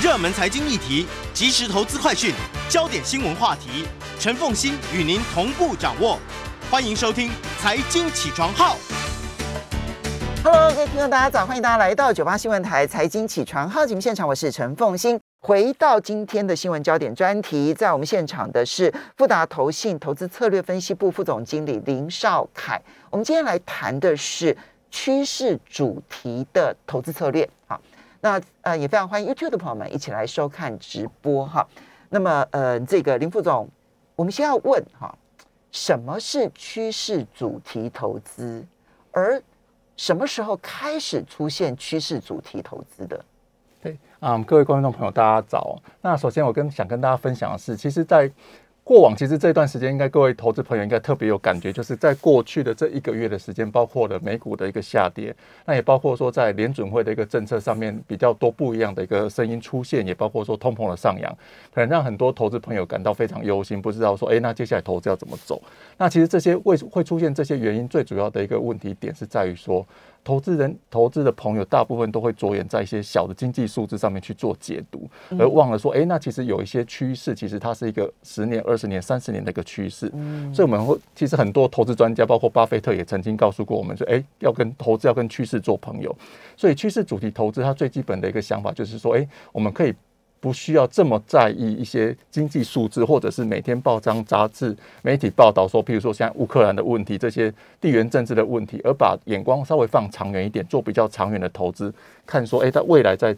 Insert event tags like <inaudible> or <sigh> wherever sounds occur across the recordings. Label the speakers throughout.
Speaker 1: 热门财经议题、即时投资快讯、焦点新闻话题，陈凤欣与您同步掌握。欢迎收听《财经起床号》。
Speaker 2: Hello，各位听众，大家早！欢迎大家来到九八新闻台财经起床号节目现场，我是陈凤欣。回到今天的新闻焦点专题，在我们现场的是富达投信投资策略分析部副总经理林少凯。我们今天来谈的是趋势主题的投资策略。那呃也非常欢迎 YouTube 的朋友们一起来收看直播哈。那么呃，这个林副总，我们先要问哈，什么是趋势主题投资？而什么时候开始出现趋势主题投资的？
Speaker 3: 对，啊、各位观众朋友，大家早。那首先我跟想跟大家分享的是，其实，在过往其实这段时间，应该各位投资朋友应该特别有感觉，就是在过去的这一个月的时间，包括了美股的一个下跌，那也包括说在联准会的一个政策上面比较多不一样的一个声音出现，也包括说通膨的上扬，可能让很多投资朋友感到非常忧心，不知道说，哎，那接下来投资要怎么走？那其实这些为会出现这些原因，最主要的一个问题点是在于说。投资人、投资的朋友，大部分都会着眼在一些小的经济数字上面去做解读，而忘了说，哎、那其实有一些趋势，其实它是一个十年、二十年、三十年的一个趋势。所以我们会，其实很多投资专家，包括巴菲特也曾经告诉过我们说，哎、要跟投资要跟趋势做朋友。所以趋势主题投资，它最基本的一个想法就是说，哎、我们可以。不需要这么在意一些经济数字，或者是每天报章、杂志、媒体报道说，譬如说像乌克兰的问题，这些地缘政治的问题，而把眼光稍微放长远一点，做比较长远的投资，看说，哎，在未来在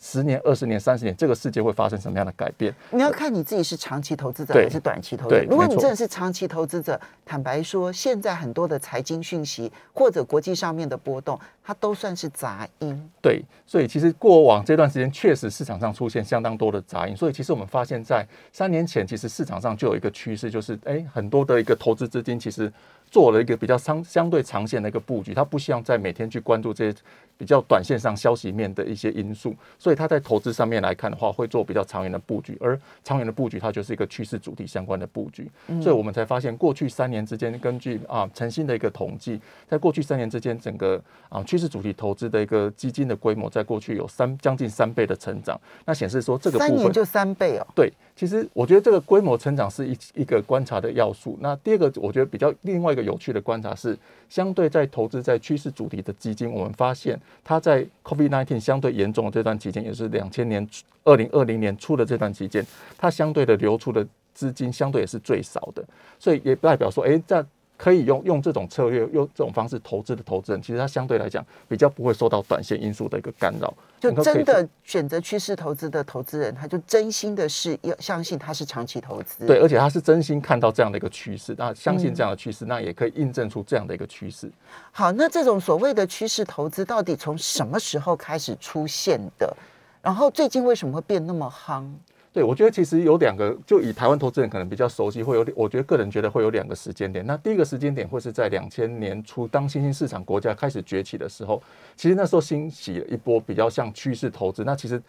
Speaker 3: 十年、二十年、三十年，这个世界会发生什么样的改变？
Speaker 2: 你要看你自己是长期投资者还是短期投资者如果你真的是长期投资者，坦白说，现在很多的财经讯息或者国际上面的波动，它都算是杂音。
Speaker 3: 对，所以其实过往这段时间确实市场上出现相当多的杂音，所以其实我们发现，在三年前，其实市场上就有一个趋势，就是哎，很多的一个投资资金其实做了一个比较相相对长线的一个布局，他不希望在每天去关注这些比较短线上消息面的一些因素，所以他在投资上面来看的话，会做比较长远的布局，而长远的布局它就是一个趋势主题相关的布局，所以我们才发现过去三年之间，根据啊诚信的一个统计，在过去三年之间，整个啊趋势主题投资的一个基金的规模，在过去有三将近三倍的成长，那显示说这个部分
Speaker 2: 三年就三倍哦。
Speaker 3: 对，其实我觉得这个规模成长是一一个观察的要素。那第二个，我觉得比较另外一个有趣的观察是，相对在投资在趋势主题的基金，我们发现它在 COVID-19 相对严重的这段期间，也是两千年、二零二零年初的这段期间，它相对的流出的资金相对也是最少的，所以也代表说，哎，在可以用用这种策略，用这种方式投资的投资人，其实他相对来讲比较不会受到短线因素的一个干扰，
Speaker 2: 就真的选择趋势投资的投资人，他就真心的是要相信他是长期投资。
Speaker 3: 对，而且他是真心看到这样的一个趋势，那相信这样的趋势，那也可以印证出这样的一个趋势。
Speaker 2: 好，那这种所谓的趋势投资到底从什么时候开始出现的？然后最近为什么会变那么夯？
Speaker 3: 对，我觉得其实有两个，就以台湾投资人可能比较熟悉，会有，我觉得个人觉得会有两个时间点。那第一个时间点会是在两千年初，当新兴市场国家开始崛起的时候，其实那时候兴起了一波比较像趋势投资。那其实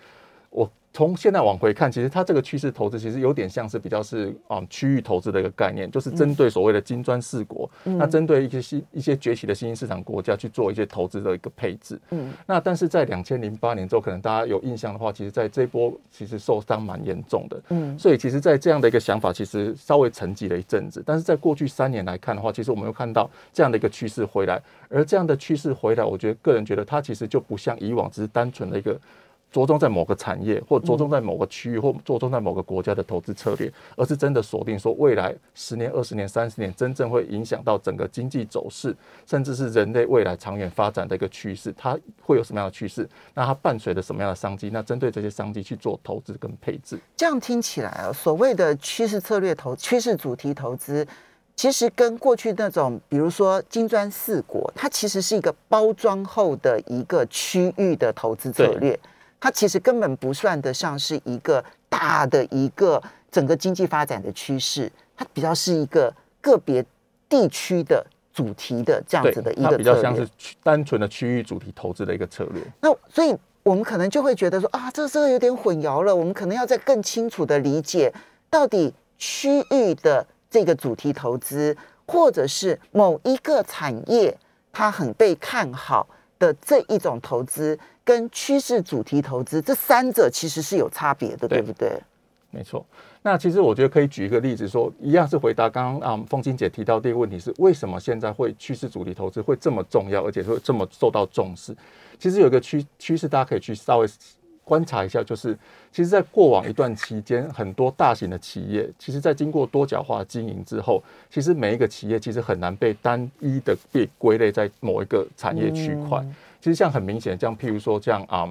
Speaker 3: 我从现在往回看，其实它这个趋势投资其实有点像是比较是啊、嗯区域投资的一个概念，就是针对所谓的金砖四国，那针对一些新一些崛起的新兴市场国家去做一些投资的一个配置。
Speaker 2: 嗯，
Speaker 3: 那但是在两千零八年之后，可能大家有印象的话，其实在这一波其实受伤蛮严重的。
Speaker 2: 嗯
Speaker 3: 所以其实，在这样的一个想法，其实稍微沉寂了一阵子。但是在过去三年来看的话，其实我们又看到这样的一个趋势回来，而这样的趋势回来，我觉得个人觉得它其实就不像以往只是单纯的一个。着重在某个产业，或着重在某个区域，或着重在某个国家的投资策略，而是真的锁定说未来十年、二十年、三十年，真正会影响到整个经济走势，甚至是人类未来长远发展的一个趋势。它会有什么样的趋势？那它伴随着什么样的商机？那针对这些商机去做投资跟配置。
Speaker 2: 这样听起来啊，所谓的趋势策略投、趋势主题投资，其实跟过去那种，比如说金砖四国，它其实是一个包装后的一个区域的投资策略，它其实根本不算得上是一个大的一个整个经济发展的趋势，它比较是一个个别地区的主题的这样子的，一
Speaker 3: 它
Speaker 2: 个策略
Speaker 3: 比较像是。单纯的区域主题投资的一个策略。
Speaker 2: 那所以我们可能就会觉得说啊，这这个有点混淆了，我们可能要再更清楚的理解到底区域的这个主题投资，或者是某一个产业它很被看好的这一种投资，跟趋势主题投资这三者其实是有差别的，对
Speaker 3: 对
Speaker 2: 不对？
Speaker 3: 没错。那其实我觉得可以举一个例子说，一样是回答刚刚啊凤青姐提到第一个问题是为什么现在会趋势主题投资会这么重要，而且会这么受到重视？其实有一个趋趋势，大家可以去稍微观察一下，就是其实，在过往一段期间，很多大型的企业，其实在经过多角化经营之后，其实每一个企业其实很难被单一的被归类在某一个产业区块。其实像很明显，像譬如说像啊、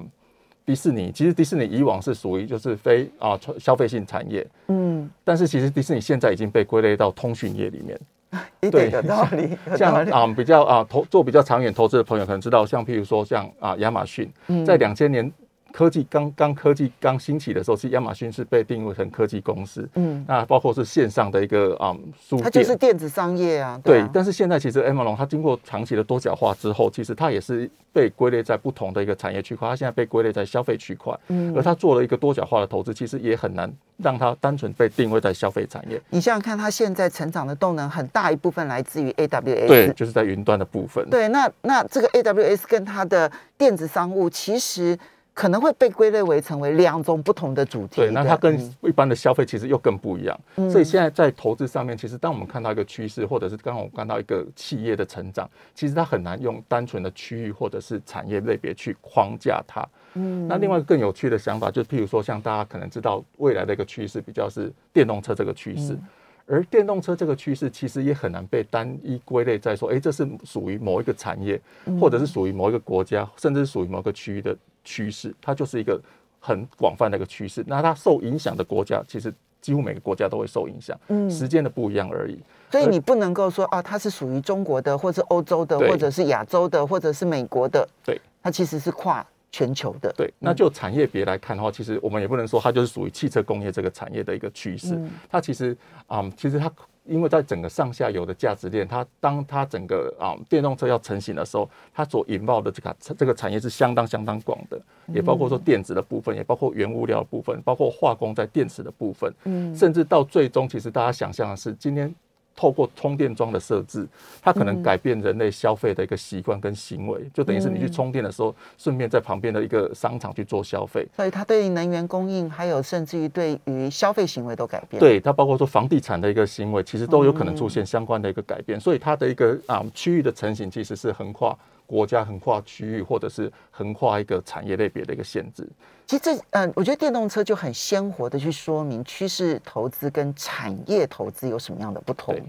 Speaker 3: 迪士尼，其实迪士尼以往是属于就是非啊消费性产业，
Speaker 2: 嗯，
Speaker 3: 但是其实迪士尼现在已经被归类到通讯业里面。<laughs>
Speaker 2: 一点有道理，
Speaker 3: 像。啊、比较啊投做比较长远投资的朋友可能知道，像譬如说像啊亚马逊，
Speaker 2: 嗯
Speaker 3: 在两千年科技刚刚科技刚兴起的时候，其实亚马逊是被定位成科技公司。
Speaker 2: 嗯，
Speaker 3: 那包括是线上的一个啊、书
Speaker 2: 它，就是电子商业啊，
Speaker 3: 对
Speaker 2: 啊，
Speaker 3: 但是现在其实 Amazon 它经过长期的多角化之后，其实它也是被归类在不同的一个产业区块，它现在被归类在消费区块，
Speaker 2: 嗯
Speaker 3: 而它做了一个多角化的投资，其实也很难让它单纯被定位在消费产业。
Speaker 2: 你想想看，它现在成长的动能很大一部分来自于 AWS。
Speaker 3: 对，就是在云端的部分。
Speaker 2: 对，那那这个 AWS 跟它的电子商务其实可能会被归类为成为两种不同的主题的。
Speaker 3: 对，那它跟
Speaker 2: 嗯
Speaker 3: 一般的消费其实又更不一样。所以现在在投资上面，其实当我们看到一个趋势，或者是刚刚我们看到一个企业的成长，其实它很难用单纯的区域或者是产业类别去框架它。嗯，那另外一个更有趣的想法，就譬如说，像大家可能知道未来的一个趋势比较是电动车这个趋势。而电动车这个趋势其实也很难被单一归类在说，诶，这是属于某一个产业，或者是属于某一个国家，甚至是属于某个区域的趋势，它就是一个很广泛的一个趋势。那它受影响的国家，其实几乎每个国家都会受影响，
Speaker 2: 嗯
Speaker 3: 时间的不一样而已。
Speaker 2: 所以你不能够说啊，它是属于中国的，或者是欧洲的，或者是亚洲的，或者是美国的。
Speaker 3: 对，
Speaker 2: 它其实是跨全球的。
Speaker 3: 对，那就产业别来看的话，其实我们也不能说它就是属于汽车工业这个产业的一个趋势。它其实啊、其实它因为在整个上下游的价值链，它当它整个啊、电动车要成型的时候，它所引爆的这个这个产业是相当相当广的，也包括说电子的部分，也包括原物料的部分，包括化工在电池的部分，嗯，甚至到最终，其实大家想象的是今天。透过充电桩的设置，它可能改变人类消费的一个习惯跟行为，就等于是你去充电的时候，顺便在旁边的一个商场去做消费。
Speaker 2: 所以它对于能源供应，还有甚至于对于消费行为都改变。，
Speaker 3: 对它包括说房地产的一个行为，其实都有可能出现相关的一个改变，所以它的一个啊区域的成型其实是横跨国家、横跨区域，或者是横跨一个产业类别的一个限制。
Speaker 2: 其实这嗯、我觉得电动车就很鲜活的去说明趋势投资跟产业投资有什么样的不同
Speaker 3: 对。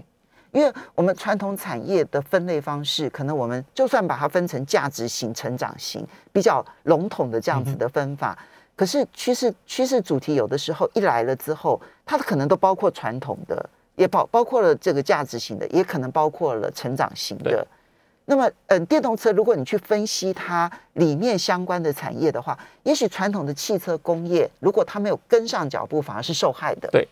Speaker 2: 因为我们传统产业的分类方式，可能我们就算把它分成价值型、成长型，比较笼统的这样子的分法，可是趋势趋势主题有的时候一来了之后，它可能都包括传统的，也包包括了这个价值型的，也可能包括了成长型的
Speaker 3: 对。
Speaker 2: 那么，嗯，电动车如果你去分析它里面相关的产业的话，也许传统的汽车工业如果它没有跟上脚步，反而是受害的。
Speaker 3: 对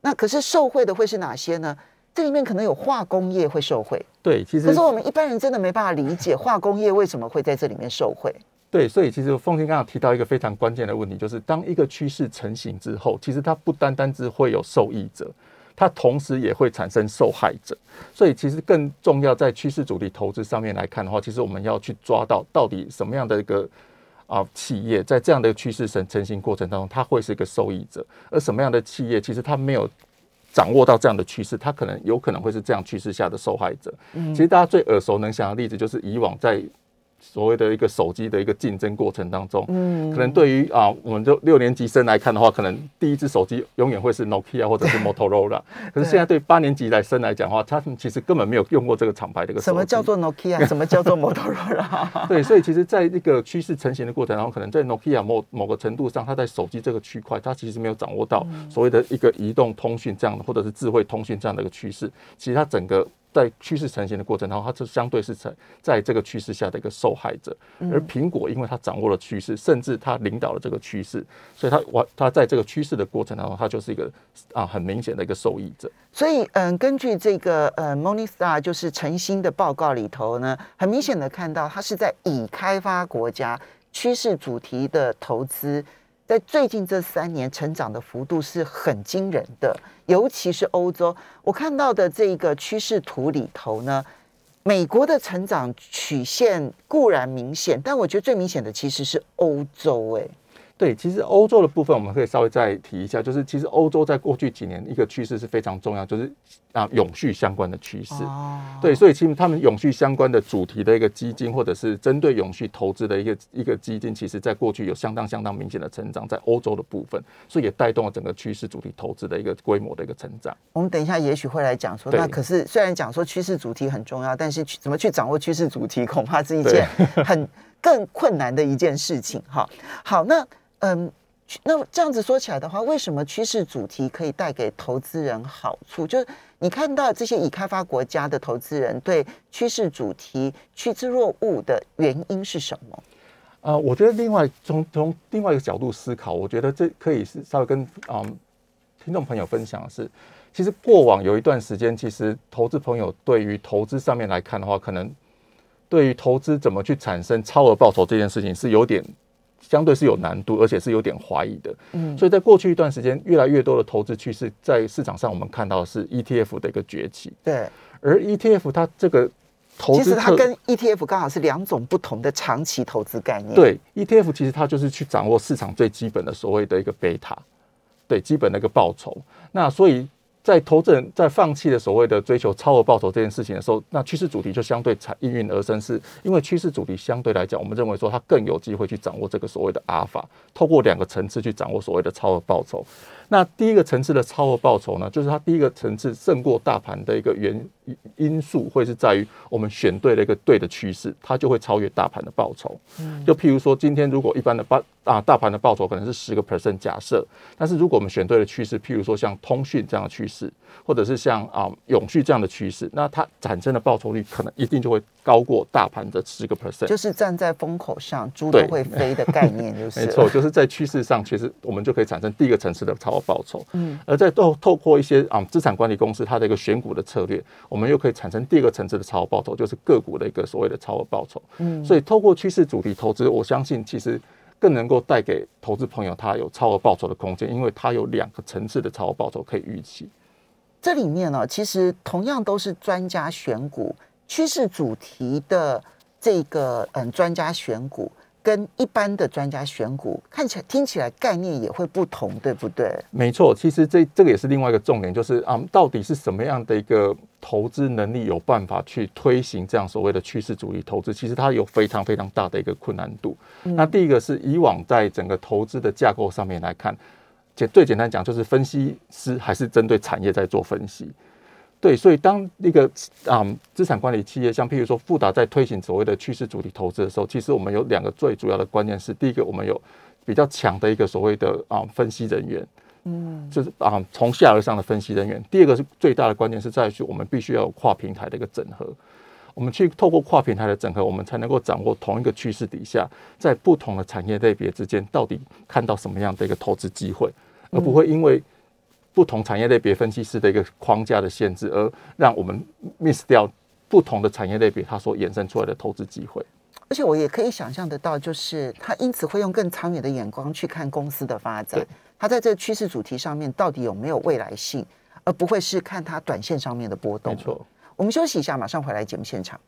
Speaker 2: 那可是受惠的会是哪些呢？这里面可能有化工业会受惠，
Speaker 3: 对，其实
Speaker 2: 可是我们一般人真的没办法理解化工业为什么会在这里面受惠。
Speaker 3: 对，所以其实凤青刚刚提到一个非常关键的问题，就是当一个趋势成型之后，其实它不单单只会有受益者，它同时也会产生受害者。所以其实更重要，在趋势主题投资上面来看的话，其实我们要去抓到到底什么样的一个啊企业在这样的趋势成成型过程当中，它会是一个受益者，而什么样的企业其实它没有。掌握到这样的趋势，它可能有可能会是这样趋势下的受害者。其实大家最耳熟能详的例子，就是以往在所谓的一个手机的一个竞争过程当中，嗯，可能对于啊，我们就六年级生来看的话，可能第一只手机永远会是 Nokia 或者是 <laughs> Motorola。可是现在对八年级来生来讲的话，他们其实根本没有用过这个厂牌的一个。
Speaker 2: 什么叫做 Nokia？<laughs> 什么叫做 Motorola？<laughs>
Speaker 3: 对，所以其实在这个趋势成型的过程当中，可能在 Nokia 某某个程度上，它在手机这个区块，它其实没有掌握到所谓的一个移动通讯这样的，或者是智慧通讯这样的一个趋势。其实它整个在趋势成型的过程当中，它就相对是在在这个趋势下的一个受害者。而苹果因为它掌握了趋势，甚至它领导了这个趋势，所以它完它在这个趋势的过程当中，它就是一个啊很明显的一个受益者。
Speaker 2: 所以，嗯，根据这个呃 Morningstar 就是晨星的报告里头呢，很明显的看到，它是在已开发国家趋势主题的投资，在最近这三年成长的幅度是很惊人的，尤其是欧洲。我看到的这个趋势图里头呢，美国的成长曲线固然明显，但我觉得最明显的其实是欧洲。哎，
Speaker 3: 对，其实欧洲的部分我们可以稍微再提一下，就是其实欧洲在过去几年一个趋势是非常重要，就是啊永续相关的趋势。
Speaker 2: 哦，
Speaker 3: 对，所以其实他们永续相关的主题的一个基金，或者是针对永续投资的一个一个基金，其实在过去有相当相当明显的成长，在欧洲的部分，所以也带动了整个趋势主题投资的一个规模的一个成长。
Speaker 2: 我们等一下也许会来讲说，那可是虽然讲说趋势主题很重要，但是去怎么去掌握趋势主题，恐怕是一件很更困难的一件事情。哈，好，那嗯。那这样子说起来的话，为什么趋势主题可以带给投资人好处？就是你看到这些已开发国家的投资人对趋势主题趋之若鹜的原因是什么？
Speaker 3: 啊、我觉得另外从从另外一个角度思考，我觉得这可以是稍微跟嗯听众朋友分享的是，其实过往有一段时间，其实投资朋友对于投资上面来看的话，可能对于投资怎么去产生超额报酬这件事情是有点相对是有难度，而且是有点怀疑的。
Speaker 2: 嗯，
Speaker 3: 所以在过去一段时间，越来越多的投资趋势在市场上，我们看到的是 ETF 的一个崛起，
Speaker 2: 对，
Speaker 3: 而 ETF 它这个投
Speaker 2: 其
Speaker 3: 资其
Speaker 2: 实它跟 ETF 刚好是两种不同的长期投资概念。，
Speaker 3: 对 ETF 其实它就是去掌握市场最基本的所谓的一个贝塔，对基本的一个报酬。那所以在投资人在放弃了所谓的追求超额报酬这件事情的时候，那趋势主题就相对才应运而生，是因为趋势主题相对来讲，我们认为说它更有机会去掌握这个所谓的阿尔法，透过两个层次去掌握所谓的超额报酬。那第一个层次的超额报酬呢，就是它第一个层次胜过大盘的一个原因素，会是在于我们选对了一个对的趋势，它就会超越大盘的报酬。就譬如说，今天如果一般的报啊大盘的报酬可能是十个 percent 假设，但是如果我们选对了趋势，譬如说像通讯这样的趋势，或者是像啊永续这样的趋势，那它产生的报酬率可能一定就会高过大盘的十个 percent。
Speaker 2: 就是站在风口上，猪都会飞的概念，就是 <laughs>
Speaker 3: 没错，就是在趋势上，其实我们就可以产生第一个层次的超额报酬。
Speaker 2: 嗯，
Speaker 3: 而在透透过一些啊资产管理公司它的一个选股的策略，我们又可以产生第二个层次的超额报酬，就是个股的一个所谓的超额报酬。
Speaker 2: 嗯
Speaker 3: 所以透过趋势主题投资，我相信其实更能够带给投资朋友他有超额报酬的空间，因为它有两个层次的超额报酬可以预期。
Speaker 2: 这里面呢，其实同样都是专家选股，趋势主题的这个嗯专家选股，跟一般的专家选股看起来听起来概念也会不同，对不对？
Speaker 3: 没错，其实这这个也是另外一个重点，就是啊、到底是什么样的一个投资能力有办法去推行这样所谓的趋势主义投资？其实它有非常非常大的一个困难度。那第一个是以往在整个投资的架构上面来看，简最简单讲就是分析师还是针对产业在做分析。对，所以当一个啊、资产管理企业，像譬如说富达在推行所谓的趋势主题投资的时候，其实我们有两个最主要的关键是，第一个我们有比较强的一个所谓的啊、分析人员，
Speaker 2: 嗯，
Speaker 3: 就是啊从下而上的分析人员。第二个是最大的关键是在于我们必须要有跨平台的一个整合。我们去透过跨平台的整合，我们才能够掌握同一个趋势底下，在不同的产业类别之间，到底看到什么样的一个投资机会，而不会因为不同产业类别分析师的一个框架的限制，而让我们 miss 掉不同的产业类别它所衍生出来的投资机会。
Speaker 2: 而且我也可以想象得到，就是他因此会用更长远的眼光去看公司的发展
Speaker 3: 对，
Speaker 2: 他在这个趋势主题上面到底有没有未来性，而不会是看它短线上面的波动。
Speaker 3: 没错。
Speaker 2: 我们休息一下，马上回来节目现场。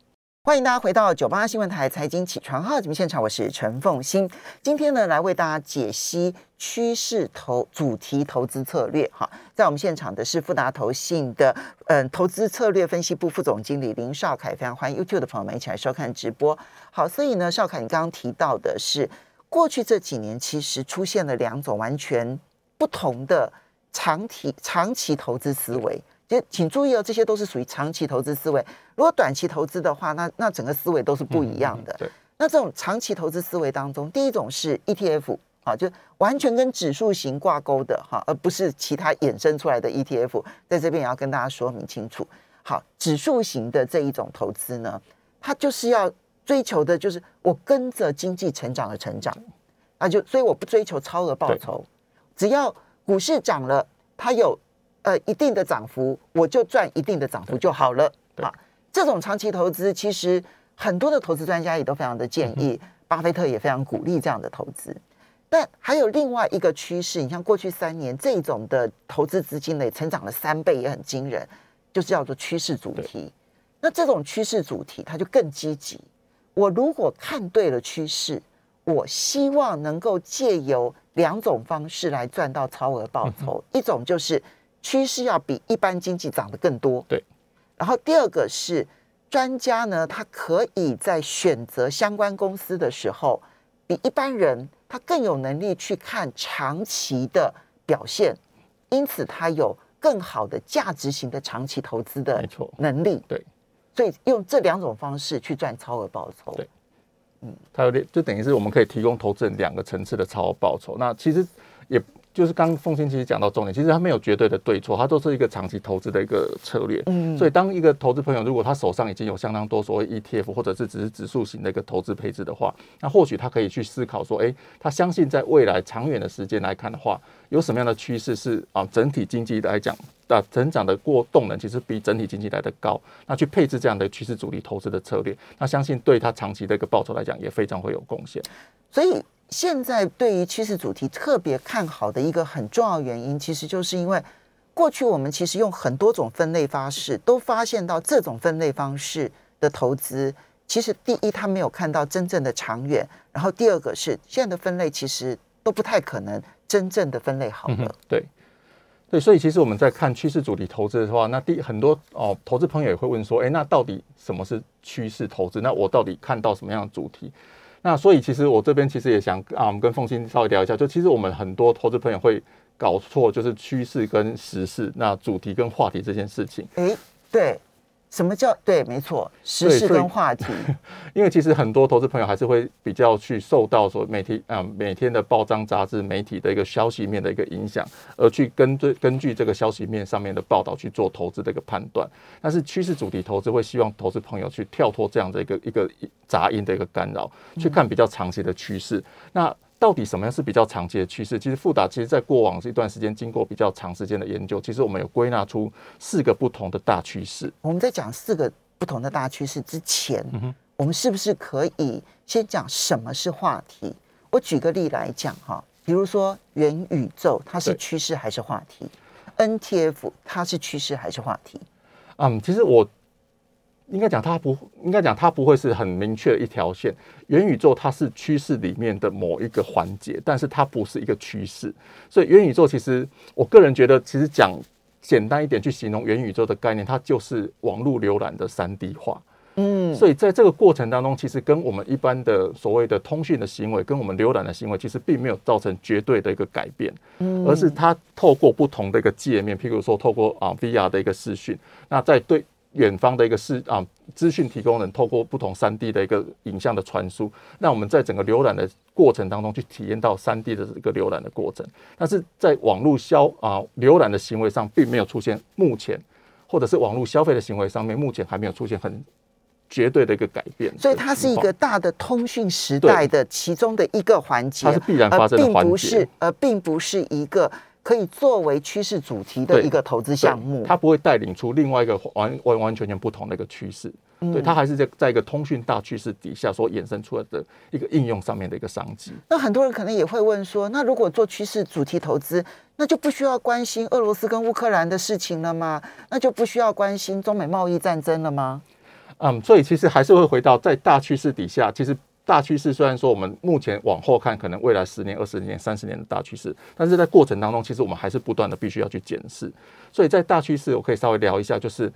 Speaker 2: 欢迎大家回到九八新闻台财经起床号节目现场，我是陈凤欣。今天呢，来为大家解析趋势投主题投资策略。哈，在我们现场的是富达投信的嗯投资策略分析部副总经理林少凯，非常欢迎 YouTube 的朋友们一起来收看直播。好，所以呢，少凯，你刚刚提到的是过去这几年其实出现了两种完全不同的长期长期投资思维。就请注意哦，这些都是属于长期投资思维。如果短期投资的话，那那整个思维都是不一样的。
Speaker 3: 嗯对，
Speaker 2: 那这种长期投资思维当中，第一种是 ETF 啊，就完全跟指数型挂钩的哈，而不是其他衍生出来的 ETF。在这边也要跟大家说明清楚。好，指数型的这一种投资呢，它就是要追求的就是我跟着经济成长而成长，那，就所以我不追求超额报酬，只要股市涨了，它有呃一定的涨幅，我就赚一定的涨幅就好了。
Speaker 3: 对
Speaker 2: 啊，这种长期投资，其实很多的投资专家也都非常的建议，巴菲特也非常鼓励这样的投资。但还有另外一个趋势，你像过去三年这种的投资资金呢，成长了三倍，也很惊人，就是叫做趋势主题。那这种趋势主题，它就更积极。我如果看对了趋势，我希望能够借由两种方式来赚到超额报酬。一种就是趋势要比一般经济涨得更多，
Speaker 3: 对。
Speaker 2: 然后第二个是专家呢，他可以在选择相关公司的时候，比一般人他更有能力去看长期的表现，因此他有更好的价值型的长期投资的
Speaker 3: 没错
Speaker 2: 能力。
Speaker 3: 对，
Speaker 2: 所以用这两种方式去赚超额报酬。
Speaker 3: 对嗯它有点就等于是我们可以提供投资人两个层次的超额报酬。那其实也就是刚凤欣其实讲到重点，其实它没有绝对的对错，它都是一个长期投资的一个策略。
Speaker 2: 嗯
Speaker 3: 所以当一个投资朋友如果他手上已经有相当多所谓 ETF 或者是只是指数型的一个投资配置的话，那或许他可以去思考说，诶，他相信在未来长远的时间来看的话，有什么样的趋势是啊整体经济来讲。啊，成长的过动能其实比整体经济来的高，那去配置这样的趋势主力投资的策略，那相信对他长期的一个报酬来讲也非常会有贡献。
Speaker 2: 所以现在对于趋势主题特别看好的一个很重要原因，其实就是因为过去我们其实用很多种分类方式，都发现到这种分类方式的投资，其实第一它没有看到真正的长远，然后第二个是现在的分类其实都不太可能真正的分类好了。
Speaker 3: 对。对，所以其实我们在看趋势主题投资的话，那第很多哦，投资朋友也会问说，哎，那到底什么是趋势投资？那我到底看到什么样的主题？那所以其实我这边其实也想啊，我们跟凤欣稍微聊一下，就其实我们很多投资朋友会搞错，就是趋势跟时事，那主题跟话题这件事情。
Speaker 2: 哎，对。什么叫对？没错，时事跟话题。<laughs>
Speaker 3: 因为其实很多投资朋友还是会比较去受到说媒体啊每天的报章杂志媒体的一个消息面的一个影响，而去根据根据这个消息面上面的报道去做投资的一个判断。但是趋势主题投资会希望投资朋友去跳脱这样的一个一个杂音的一个干扰，去看比较长期的趋势。那到底什么样是比较长期的趋势？其实富达其实在过往这一段时间经过比较长时间的研究，其实我们有归纳出四个不同的大趋势。
Speaker 2: 我们在讲四个不同的大趋势之前，我们是不是可以先讲什么是话题？我举个例来讲哈，比如说元宇宙，它是趋势还是话题？NTF 它是趋势还是话题？
Speaker 3: 嗯，其实我。应该讲它不应该讲它不会是很明确的一条线。元宇宙它是趋势里面的某一个环节，但是它不是一个趋势。所以元宇宙其实我个人觉得，其实讲简单一点去形容元宇宙的概念，它就是网络浏览的三 D 化。嗯，所以在这个过程当中，其实跟我们一般的所谓的通讯的行为，跟我们浏览的行为，其实并没有造成绝对的一个改变。嗯，而是它透过不同的一个界面，譬如说透过啊 VR 的一个视讯，那在对。远方的一个视啊资讯提供人，透过不同三 D 的一个影像的传输，让我们在整个浏览的过程当中去体验到三 D 的这个浏览的过程。但是在网络消啊浏览的行为上，并没有出现目前，或者是网络消费的行为上面，目前还没有出现很绝对的一个改变。
Speaker 2: 所以它是一个大的通讯时代的其中的一个环节，
Speaker 3: 它是必然发生的环节，
Speaker 2: 并不是呃，并不是一个。可以作为趋势主题的一个投资项目，
Speaker 3: 它不会带领出另外一个完完完全全不同的一个趋势。对，它还是在在一个通讯大趋势底下所衍生出来的一个应用上面的一个商机。
Speaker 2: 那很多人可能也会问说，那如果做趋势主题投资，那就不需要关心俄罗斯跟乌克兰的事情了吗？那就不需要关心中美贸易战争了吗？
Speaker 3: 嗯，所以其实还是会回到在大趋势底下，其实。大趋势虽然说我们目前往后看，可能未来十年、二十年、三十年的大趋势，但是在过程当中，其实我们还是不断的必须要去检视。所以在大趋势，我可以稍微聊一下，就是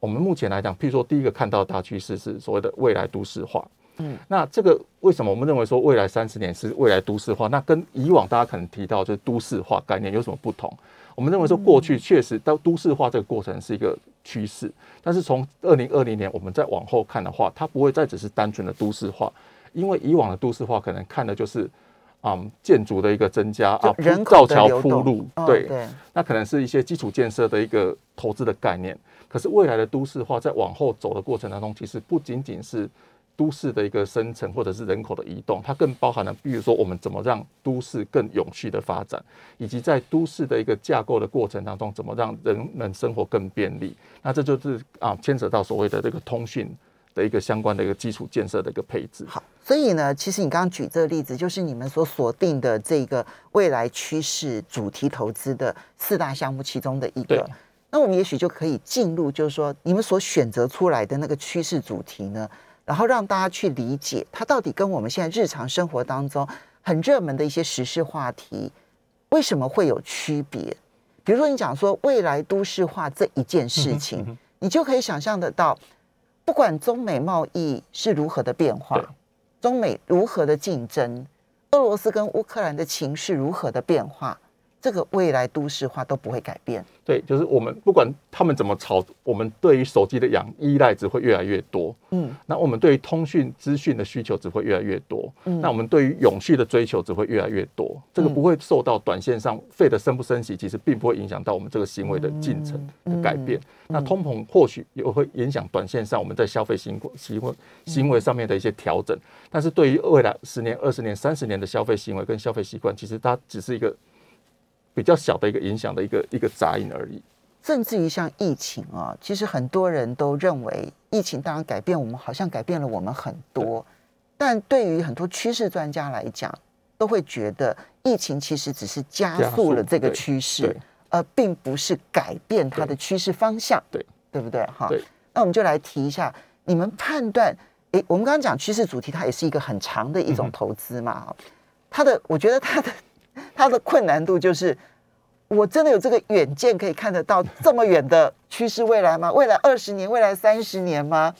Speaker 3: 我们目前来讲，譬如说第一个看到的大趋势是所谓的未来都市化。嗯，那这个为什么我们认为说未来三十年是未来都市化？那跟以往大家可能提到就是都市化概念有什么不同？我们认为说过去确实到都市化这个过程是一个趋势，但是从二零二零年我们再往后看的话，它不会再只是单纯的都市化。因为以往的都市化可能看的就是，啊，建筑的一个增加啊，造桥铺路，对，那可能是一些基础建设的一个投资的概念。可是未来的都市化在往后走的过程当中，其实不仅仅是都市的一个生成或者是人口的移动，它更包含了，比如说我们怎么让都市更永续的发展，以及在都市的一个架构的过程当中，怎么让人们生活更便利。那这就是啊，牵扯到所谓的这个通讯。的一个相关的一个基础建设的一个配置。
Speaker 2: 好，所以呢，其实你刚刚举这个例子，就是你们所锁定的这个未来趋势主题投资的四大项目其中的一个。那我们也许就可以进入，就是说你们所选择出来的那个趋势主题呢，然后让大家去理解它到底跟我们现在日常生活当中很热门的一些时事话题为什么会有区别。比如说，你讲说未来都市化这一件事情，你就可以想象得到，不管中美贸易是如何的变化，中美如何的竞争，俄罗斯跟乌克兰的情势如何的变化。这个未来都市化都不会改变。
Speaker 3: 对，就是我们不管他们怎么炒，我们对于手机的养依赖只会越来越多。嗯，那我们对于通讯资讯的需求只会越来越多。嗯，那我们对于永续的追求只会越来越多。这个不会受到短线上费的升不升息，其实并不会影响到我们这个行为的进程的改变。那通膨或许也会影响短线上我们在消费行行为行为上面的一些调整。但是对于未来十年、二十年、三十年的消费行为跟消费习惯，其实它只是一个。比较小的一个影响的一个一个杂音而已，
Speaker 2: 甚至于像疫情啊，其实很多人都认为疫情当然改变我们，好像改变了我们很多，但对于很多趋势专家来讲，都会觉得疫情其实只是加速了这个趋势，而并不是改变它的趋势方向，
Speaker 3: 对。
Speaker 2: 对不对？
Speaker 3: 哈，
Speaker 2: 那我们就来提一下，你们判断，哎，我们刚刚讲趋势主题，它也是一个很长的一种投资嘛，它的，我觉得它的。它的困难度就是，我真的有这个远见可以看得到这么远的趋势未来吗？未来二十年、未来三十年吗？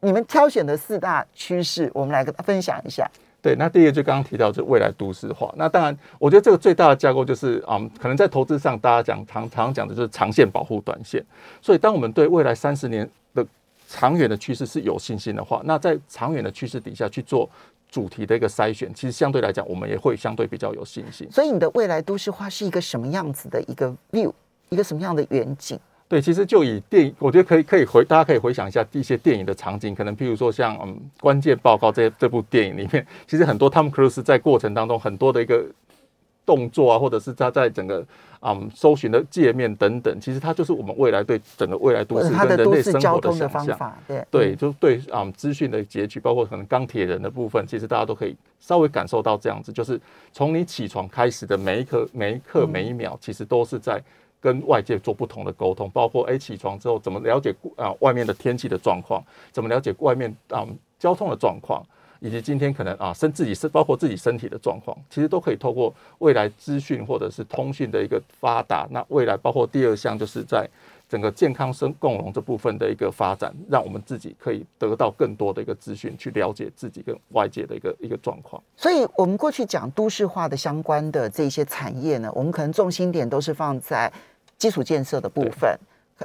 Speaker 2: 你们挑选的四大趋势，我们来跟分享一下。
Speaker 3: 对，那第一个就刚刚提到，就未来都市化。那当然，我觉得这个最大的架构就是，嗯，可能在投资上，大家讲常常讲的就是长线保护短线。所以，当我们对未来三十年的长远的趋势是有信心的话，那在长远的趋势底下去做。主题的一个筛选，其实相对来讲，我们也会相对比较有信心。
Speaker 2: 所以，你的未来都市化是一个什么样子的一个 view，一个什么样的远景？
Speaker 3: 对，其实就以电影，我觉得可以可以回，大家可以回想一下一些电影的场景，可能譬如说像嗯《关键报告》这这部电影里面，其实很多 Tom Cruise 在过程当中很多的一个。动作啊，或者是它在整个啊搜寻的界面等等，其实它就是我们未来对整个未来都市跟人类生活的想象。
Speaker 2: 对
Speaker 3: 对，就对啊，资讯的截取，包括可能钢铁人的部分，其实大家都可以稍微感受到这样子，就是从你起床开始的每一刻、每一刻、每一秒，其实都是在跟外界做不同的沟通，包括哎起床之后怎么了解啊外面的天气的状况，怎么了解外面啊交通的状况。以及今天可能啊身自己身包括自己身体的状况，其实都可以透过未来资讯或者是通讯的一个发达，那未来包括第二项就是在整个健康生共荣这部分的一个发展，让我们自己可以得到更多的一个资讯，去了解自己跟外界的一个一个状况。
Speaker 2: 所以，我们过去讲都市化的相关的这些产业呢，我们可能重心点都是放在基础建设的部分。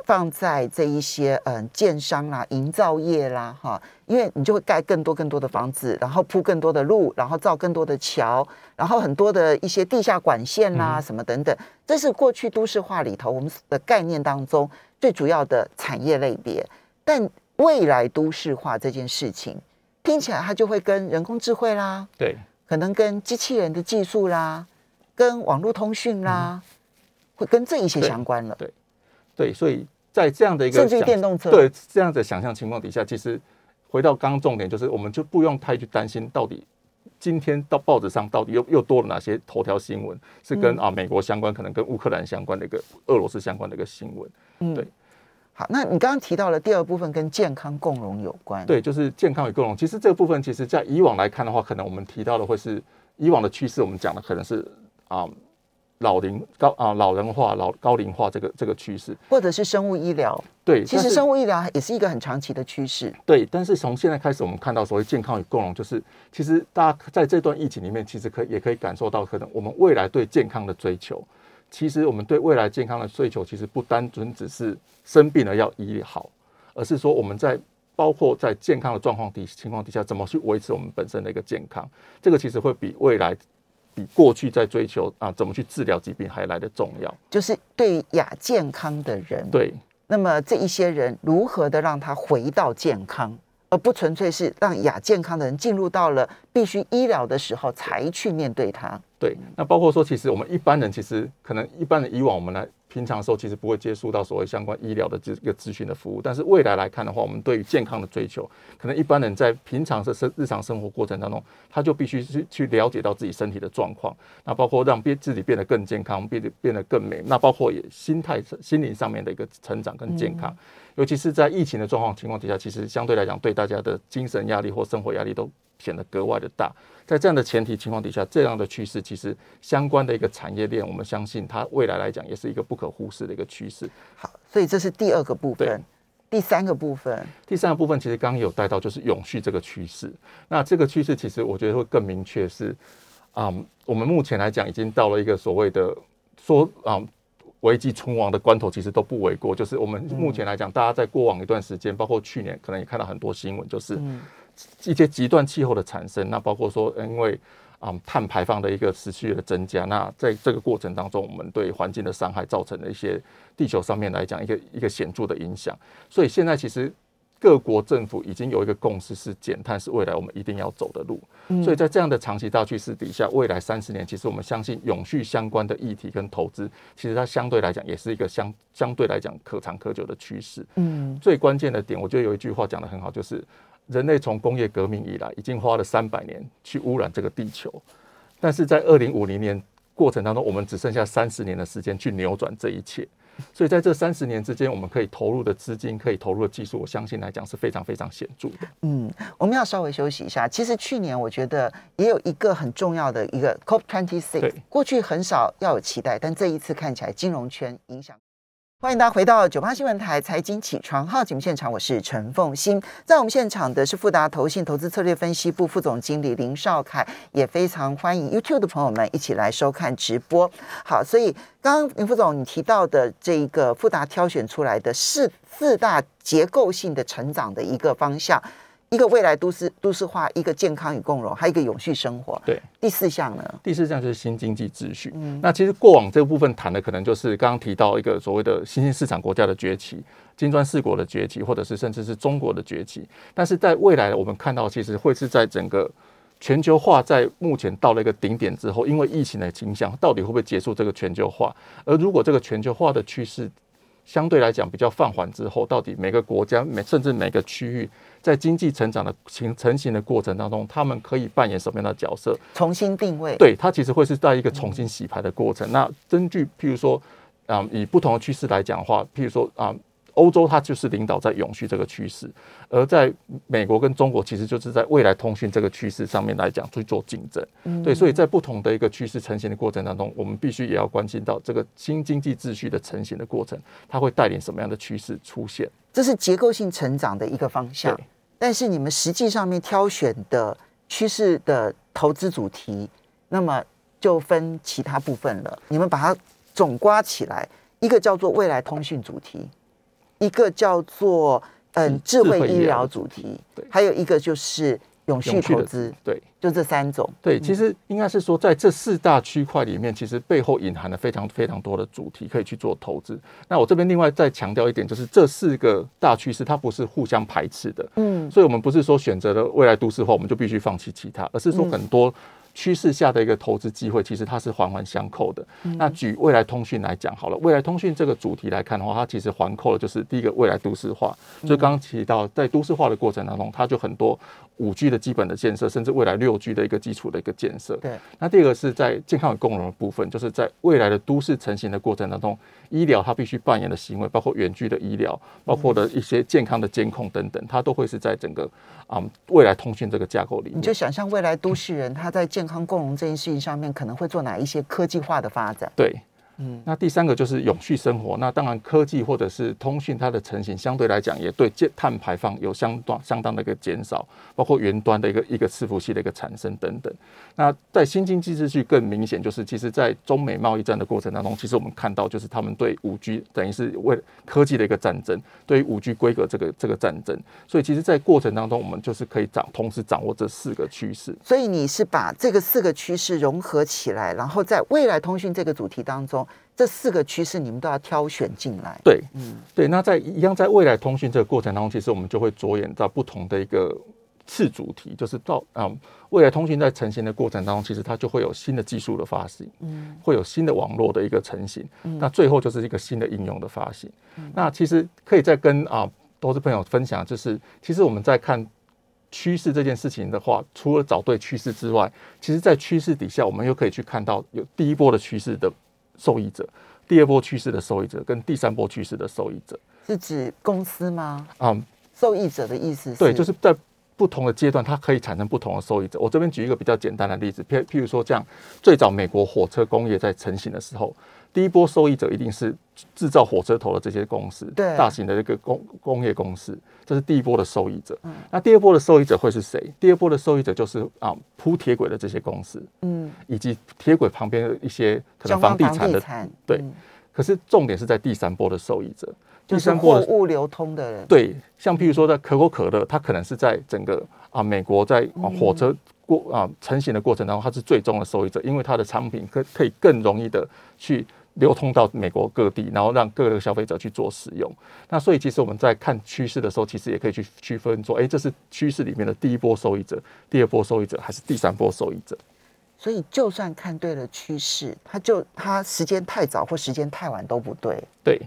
Speaker 2: 放在这一些嗯，建商啦、营造业啦，哈，因为你就会盖更多更多的房子，然后铺更多的路，然后造更多的桥，然后很多的一些地下管线啦，什么等等，这是过去都市化里头我们的概念当中最主要的产业类别。但未来都市化这件事情，听起来它就会跟人工智慧啦，
Speaker 3: 对，
Speaker 2: 可能跟机器人的技术啦，跟网络通讯啦，会跟这一些相关了，
Speaker 3: 对。对，所以在这样的一个
Speaker 2: 甚至电动车
Speaker 3: 对这样的想象情况底下，其实回到刚刚重点就是，我们就不用太去担心到底今天到报纸上到底又又多了哪些头条新闻是跟啊美国相关，可能跟乌克兰相关的一个俄罗斯相关的一个新闻。嗯，对。
Speaker 2: 好，那你刚刚提到了第二部分跟健康共荣有关，
Speaker 3: 对，就是健康与共荣。其实这个部分，其实在以往来看的话，可能我们提到的会是以往的趋势，我们讲的可能是啊。老龄高啊，老人化、老高龄化这个这个趋势，
Speaker 2: 或者是生物医疗，
Speaker 3: 对，
Speaker 2: 其实生物医疗也是一个很长期的趋势。
Speaker 3: 对，但是从现在开始，我们看到所谓健康与共荣，就是其实大家在这段疫情里面，其实可也可以感受到，可能我们未来对健康的追求，其实我们对未来健康的追求，其实不单纯只是生病了要医好，而是说我们在包括在健康的状况底情况底下，怎么去维持我们本身的一个健康，这个其实会比未来。比过去在追求啊怎么去治疗疾病还来的重要，
Speaker 2: 就是对亚健康的人，
Speaker 3: 对，
Speaker 2: 那么这一些人如何的让他回到健康，而不纯粹是让亚健康的人进入到了必须医疗的时候才去面对他。
Speaker 3: 对，那包括说，其实我们一般人其实可能一般人以往我们来平常的时候，其实不会接触到所谓相关医疗的这个咨询的服务。但是未来来看的话，我们对于健康的追求，可能一般人在平常的生日常生活过程当中，他就必须去去了解到自己身体的状况，那包括让变自己变得更健康，变得变得更美，那包括也心态、心灵上面的一个成长跟健康。尤其是在疫情的状况情况底下，其实相对来讲，对大家的精神压力或生活压力都显得格外的大。在这样的前提情况底下，这样的趋势其实相关的一个产业链，我们相信它未来来讲也是一个不可忽视的一个趋势。
Speaker 2: 好，所以这是第二个部分。第三个部分，
Speaker 3: 第三个部分其实刚刚有带到，就是永续这个趋势。那这个趋势其实我觉得会更明确是，啊、我们目前来讲已经到了一个所谓的说啊。危机存亡的关头，其实都不为过。就是我们目前来讲，大家在过往一段时间，包括去年，可能也看到很多新闻，就是一些极端气候的产生。那包括说，呃因为啊、碳排放的一个持续的增加，那在这个过程当中，我们对环境的伤害造成了一些地球上面来讲一个一个显著的影响。所以现在其实各国政府已经有一个共识，是减碳是未来我们一定要走的路。所以在这样的长期大趋势底下，未来三十年，其实我们相信永续相关的议题跟投资，其实它相对来讲也是一个相相对来讲可长可久的趋势。
Speaker 2: 嗯，
Speaker 3: 最关键的点，我觉得有一句话讲得很好，就是人类从工业革命以来，已经花了三百年去污染这个地球，但是在二零五零年过程当中，我们只剩下三十年的时间去扭转这一切。所以在这三十年之间，我们可以投入的资金、可以投入的技术，我相信来讲是非常非常显著的。
Speaker 2: 嗯，我们要稍微休息一下。其实去年我觉得也有一个很重要的一个 COP twenty six，过去很少要有期待，但这一次看起来金融圈影响。欢迎大家回到九八新闻台财经起床号节目现场，我是陈凤欣。在我们现场的是富达投信投资策略分析部副总经理林少凯，也非常欢迎 YouTube 的朋友们一起来收看直播。好，所以刚刚林副总你提到的这一个富达挑选出来的四四大结构性的成长的一个方向，一个未来都市都市化，一个健康与共荣，还有一个永续生活。
Speaker 3: 对，
Speaker 2: 第四项呢？
Speaker 3: 第四项就是新经济秩序。嗯那其实过往这部分谈的可能就是刚刚提到一个所谓的新兴市场国家的崛起、金砖四国的崛起，或者是甚至是中国的崛起。但是在未来，我们看到其实会是在整个全球化在目前到了一个顶点之后，因为疫情的影响，到底会不会结束这个全球化？而如果这个全球化的趋势相对来讲比较放缓之后，到底每个国家、每甚至每个区域在经济成长的形成型的过程当中，他们可以扮演什么样的角色？
Speaker 2: 重新定位。
Speaker 3: 对，它其实会是在一个重新洗牌的过程。那根据譬如说，啊、以不同的趋势来讲的话，譬如说啊。欧洲它就是领导在永续这个趋势，而在美国跟中国其实就是在未来通讯这个趋势上面来讲去做竞争。对，所以在不同的一个趋势成型的过程当中，我们必须也要关心到这个新经济秩序的成型的过程，它会带领什么样的趋势出现？
Speaker 2: 这是结构性成长的一个方向。但是你们实际上面挑选的趋势的投资主题，那么就分其他部分了。你们把它总刮起来，一个叫做未来通讯主题，一个叫做嗯
Speaker 3: 嗯
Speaker 2: 智慧医
Speaker 3: 疗
Speaker 2: 疗主题
Speaker 3: 对，
Speaker 2: 还有一个就是永续投资，
Speaker 3: 对。
Speaker 2: 就这三种。
Speaker 3: 对，其实应该是说，在这四大区块里面，其实背后隐含了非常非常多的主题可以去做投资。那我这边另外再强调一点，就是这四个大趋势它不是互相排斥的，
Speaker 2: 嗯，
Speaker 3: 所以我们不是说选择了未来都市化，我们就必须放弃其他，而是说很多。趋势下的一个投资机会，其实它是环环相扣的。那举未来通讯来讲好了，未来通讯这个主题来看的话，它其实环扣的就是第一个未来都市化，就刚刚提到在都市化的过程当中，它就很多五 G 的基本的建设，甚至未来六 G 的一个基础的一个建设。
Speaker 2: 对，
Speaker 3: 那第二个是在健康与共融的部分，就是在未来的都市成型的过程当中，医疗它必须扮演的行为，包括远距的医疗，包括的一些健康的监控等等，它都会是在整个啊、未来通讯这个架构里面。
Speaker 2: 你就想象未来都市人他在健康共融这件事情上面可能会做哪一些科技化的发展？
Speaker 3: 对，
Speaker 2: 嗯
Speaker 3: 那第三个就是永续生活。那当然，科技或者是通讯它的成型，相对来讲也对减碳排放有相当相当的一个减少，包括云端的一个一个伺服器的一个产生等等。那在新经济秩序更明显，就是其实在中美贸易战的过程当中，其实我们看到就是他们对五 G 等于是为了科技的一个战争，对于五 G 规格这个这个战争。所以其实，在过程当中，我们就是可以掌同时掌握这四个趋势。
Speaker 2: 所以你是把这个四个趋势融合起来，然后在未来通讯这个主题当中，这四个趋势你们都要挑选进来。
Speaker 3: 对，
Speaker 2: 嗯
Speaker 3: 对，那在一样在未来通讯这个过程当中，其实我们就会着眼到不同的一个次主题，就是到啊、未来通讯在成型的过程当中，其实它就会有新的技术的发行，
Speaker 2: 嗯
Speaker 3: 会有新的网络的一个成型，那最后就是一个新的应用的发行。
Speaker 2: 嗯
Speaker 3: 那其实可以再跟啊投资朋友分享，就是其实我们在看趋势这件事情的话，除了找对趋势之外，其实在趋势底下，我们又可以去看到有第一波的趋势的受益者，第二波趋势的受益者，跟第三波趋势的受益者。
Speaker 2: 是指公司吗？
Speaker 3: 啊、
Speaker 2: 受益者的意思是？
Speaker 3: 对，就是在不同的阶段，它可以产生不同的受益者。我这边举一个比较简单的例子，譬譬如说，这样最早美国火车工业在成型的时候，第一波受益者一定是制造火车头的这些公司，
Speaker 2: 对。
Speaker 3: 大型的这个工工业公司，这是第一波的受益者。那第二波的受益者会是谁？第二波的受益者就是啊铺铁轨的这些公司，
Speaker 2: 嗯，
Speaker 3: 以及铁轨旁边的一些可能房地产的。
Speaker 2: 产
Speaker 3: 对。
Speaker 2: 嗯。
Speaker 3: 可是重点是在第三波的受益者，第三波
Speaker 2: 物流通的人，
Speaker 3: 对，像譬如说在可口可乐，它可能是在整个啊美国在啊火车过啊成型的过程当中，它是最终的受益者，因为它的产品可可以更容易的去流通到美国各地，然后让各个消费者去做使用。那所以其实我们在看趋势的时候，其实也可以去区分说，哎，这是趋势里面的第一波受益者、第二波受益者，还是第三波受益者？
Speaker 2: 所以就算看对了趋势，它就它时间太早或时间太晚都不对，
Speaker 3: 对。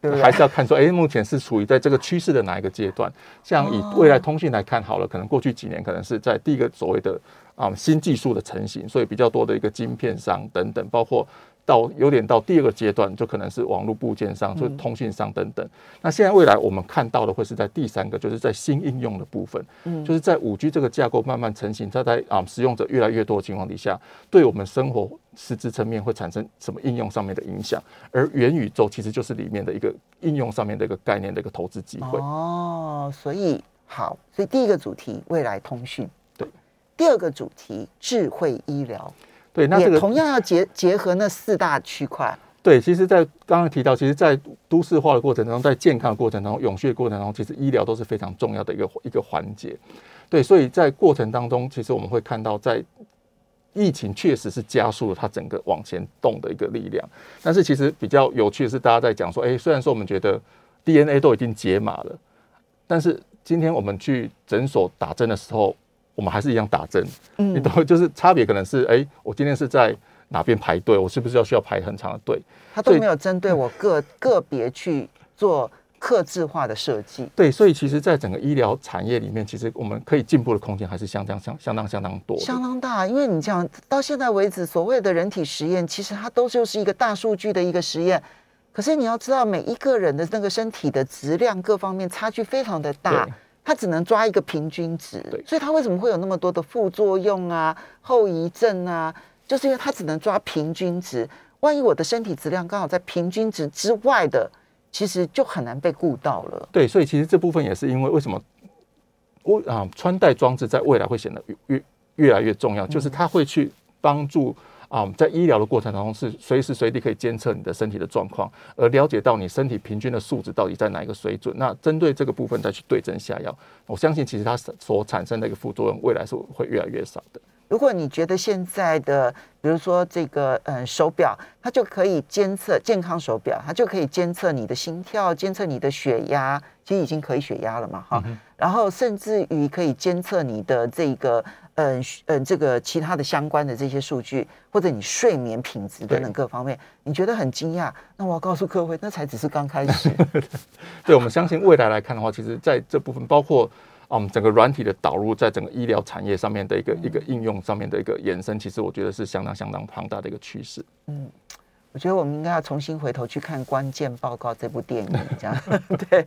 Speaker 2: 对对？
Speaker 3: 还是要看说，哎、目前是处于在这个趋势的哪一个阶段？像以未来通讯来看好了，可能过去几年可能是在第一个所谓的啊、新技术的成型，所以比较多的一个晶片商等等，包括到有点到第二个阶段，就可能是网络部件商，就是通讯商等等。那现在未来我们看到的会是在第三个，就是在新应用的部分，
Speaker 2: 嗯
Speaker 3: 就是在五 G 这个架构慢慢成型，它在啊、使用者越来越多的情况底下，对我们生活实质层面会产生什么应用上面的影响？而元宇宙其实就是里面的一个应用上面的一个概念的一个投资机会。
Speaker 2: 哦，所以好，所以第一个主题未来通讯，
Speaker 3: 对。
Speaker 2: 第二个主题智慧医疗，
Speaker 3: 对，那这个
Speaker 2: 同样要结结合那四大区块。
Speaker 3: 对，其实，在刚刚提到，其实，在都市化的过程当中，在健康的过程当中，永续的过程当中，其实医疗都是非常重要的一个一个环节。对，所以在过程当中，其实我们会看到，在疫情确实是加速了它整个往前动的一个力量。但是，其实比较有趣的是，大家在讲说，哎，虽然说我们觉得 DNA 都已经解码了，但是今天我们去诊所打针的时候，我们还是一样打针。你
Speaker 2: 嗯，
Speaker 3: 懂，<laughs> 就是差别可能是，哎，我今天是在哪边排队，我是不是要需要排很长的队？
Speaker 2: 他都没有针对我个 <laughs> 个别去做克制化的设计。
Speaker 3: 对，所以其实，在整个医疗产业里面，其实我们可以进步的空间还是相当相相当相当多。
Speaker 2: 相当大，因为你讲到现在为止，所谓的人体实验，其实它都就是一个大数据的一个实验。可是你要知道，每一个人的那个身体的质量各方面差距非常的大
Speaker 3: 对，
Speaker 2: 它只能抓一个平均值。所以它为什么会有那么多的副作用啊、后遗症啊？就是因为它只能抓平均值。万一我的身体质量刚好在平均值之外的，其实就很难被顾到了。
Speaker 3: 对，所以其实这部分也是因为为什么我啊穿戴装置在未来会显得越越越来越重要，就是它会去帮助。啊，在医疗的过程当中，是随时随地可以监测你的身体的状况，而了解到你身体平均的数值到底在哪一个水准。那针对这个部分再去对症下药，我相信其实它所产生的一个副作用，未来是会越来越少的。
Speaker 2: 如果你觉得现在的，比如说这个嗯手表，它就可以监测健康手表，它就可以监测你的心跳，监测你的血压，其实已经可以血压了嘛哈。然后甚至于可以监测你的这个嗯嗯这个其他的相关的这些数据，或者你睡眠品质等等各方面，你觉得很惊讶？那我要告诉各位，那才只是刚开始。<laughs>
Speaker 3: 对，我们相信未来来看的话，其实在这部分包括。嗯，整个软体的导入在整个医疗产业上面的一个一个应用上面的一个延伸，其实我觉得是相当相当庞大的一个趋势。
Speaker 2: 嗯我觉得我们应该要重新回头去看《关键报告》这部电影，这样 <laughs> 对。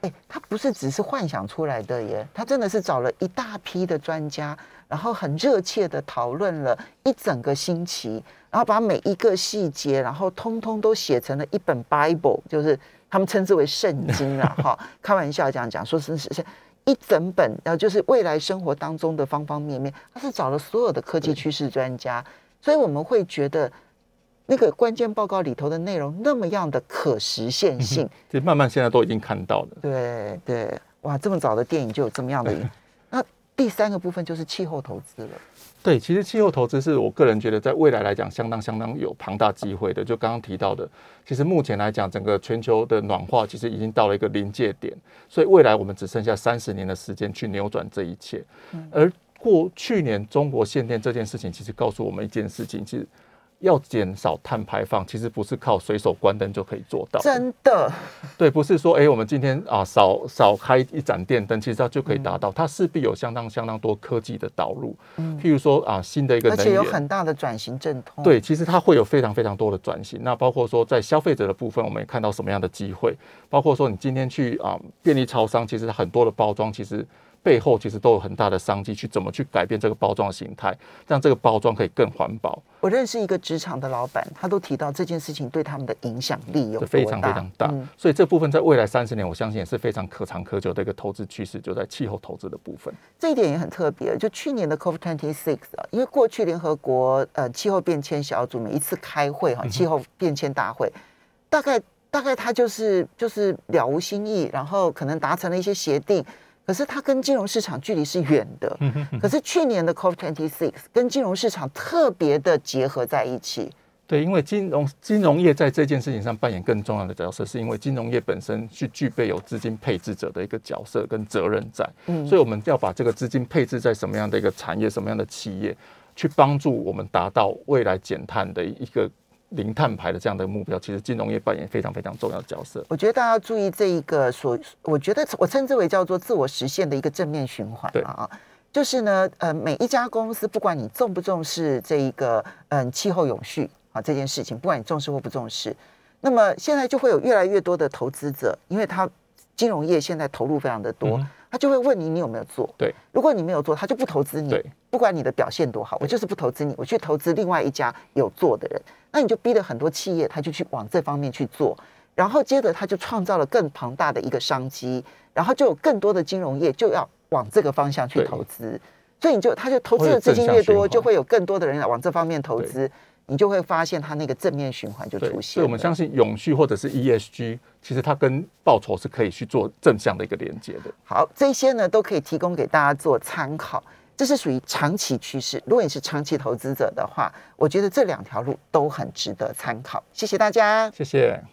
Speaker 2: 哎，他不是只是幻想出来的耶，他真的是找了一大批的专家，然后很热切的讨论了一整个星期，然后把每一个细节，然后通通都写成了一本 Bible，就是他们称之为圣经了 <laughs> 哈。开玩笑这样讲，说是是是一整本，然后就是未来生活当中的方方面面，他是找了所有的科技趋势专家，所以我们会觉得。那个关键报告里头的内容那么样的可实现性，
Speaker 3: 其实慢慢现在都已经看到了。
Speaker 2: 对对，哇，这么早的电影就有这么样的。那第三个部分就是气候投资了。
Speaker 3: 对，其实气候投资是我个人觉得在未来来讲相当相当有庞大机会的。就刚刚提到的，其实目前来讲，整个全球的暖化其实已经到了一个临界点，所以未来我们只剩下三十年的时间去扭转这一切。而过去年中国限电这件事情，其实告诉我们一件事情，其实。要减少碳排放，其实不是靠随手关灯就可以做到。
Speaker 2: 真的，
Speaker 3: 对，不是说哎，我们今天啊少少开一盏电灯，其实它就可以达到。它势必有相当相当多科技的导入，譬如说啊新的一个能源，而
Speaker 2: 且有很大的转型阵痛。
Speaker 3: 对，其实它会有非常非常多的转型。那包括说在消费者的部分，我们也看到什么样的机会？包括说你今天去啊便利超商，其实很多的包装其实。背后其实都有很大的商机，去怎么去改变这个包装的形态，让这个包装可以更环保。
Speaker 2: 我认识一个职场的老板，他都提到这件事情对他们的影响力有
Speaker 3: 非常非常大。所以这部分在未来三十年，我相信也是非常可长可久的一个投资趋势，就在气候投资的部分。
Speaker 2: 这一点也很特别。就去年的 COP twenty six 啊，因为过去联合国呃气候变迁小组每一次开会哈，气候变迁大会，大概大概他就是就是了无新意，然后可能达成了一些协定。可是它跟金融市场距离是远的，可是去年的 COP twenty six 跟金融市场特别的结合在一起。
Speaker 3: 对，因为金融金融业在这件事情上扮演更重要的角色，是因为金融业本身是具备有资金配置者的一个角色跟责任在，嗯所以我们要把这个资金配置在什么样的一个产业、什么样的企业，去帮助我们达到未来减碳的一个。零碳排的这样的目标，其实金融业扮演非常非常重要的角色。
Speaker 2: 我觉得大家要注意这一个所，我觉得我称之为叫做自我实现的一个正面循环啊，就是呢，呃，每一家公司，不管你重不重视这一个嗯气候永续啊这件事情，不管你重视或不重视，那么现在就会有越来越多的投资者，因为他金融业现在投入非常的多。他就会问你，你有没有做？
Speaker 3: 对，
Speaker 2: 如果你没有做，他就不投资你。
Speaker 3: 对，
Speaker 2: 不管你的表现多好，我就是不投资你，我去投资另外一家有做的人。那你就逼了很多企业，他就去往这方面去做，然后接着他就创造了更庞大的一个商机，然后就有更多的金融业就要往这个方向去投资。所以你就他就投资的资金越多，就会有更多的人往这方面投资。你就会发现它那个正面循环就出现。
Speaker 3: 所以我们相信永续或者是 ESG，其实它跟报酬是可以去做正向的一个连接的。
Speaker 2: 好，这些呢都可以提供给大家做参考，这是属于长期趋势。如果你是长期投资者的话，我觉得这两条路都很值得参考。谢谢大家，
Speaker 3: 谢谢。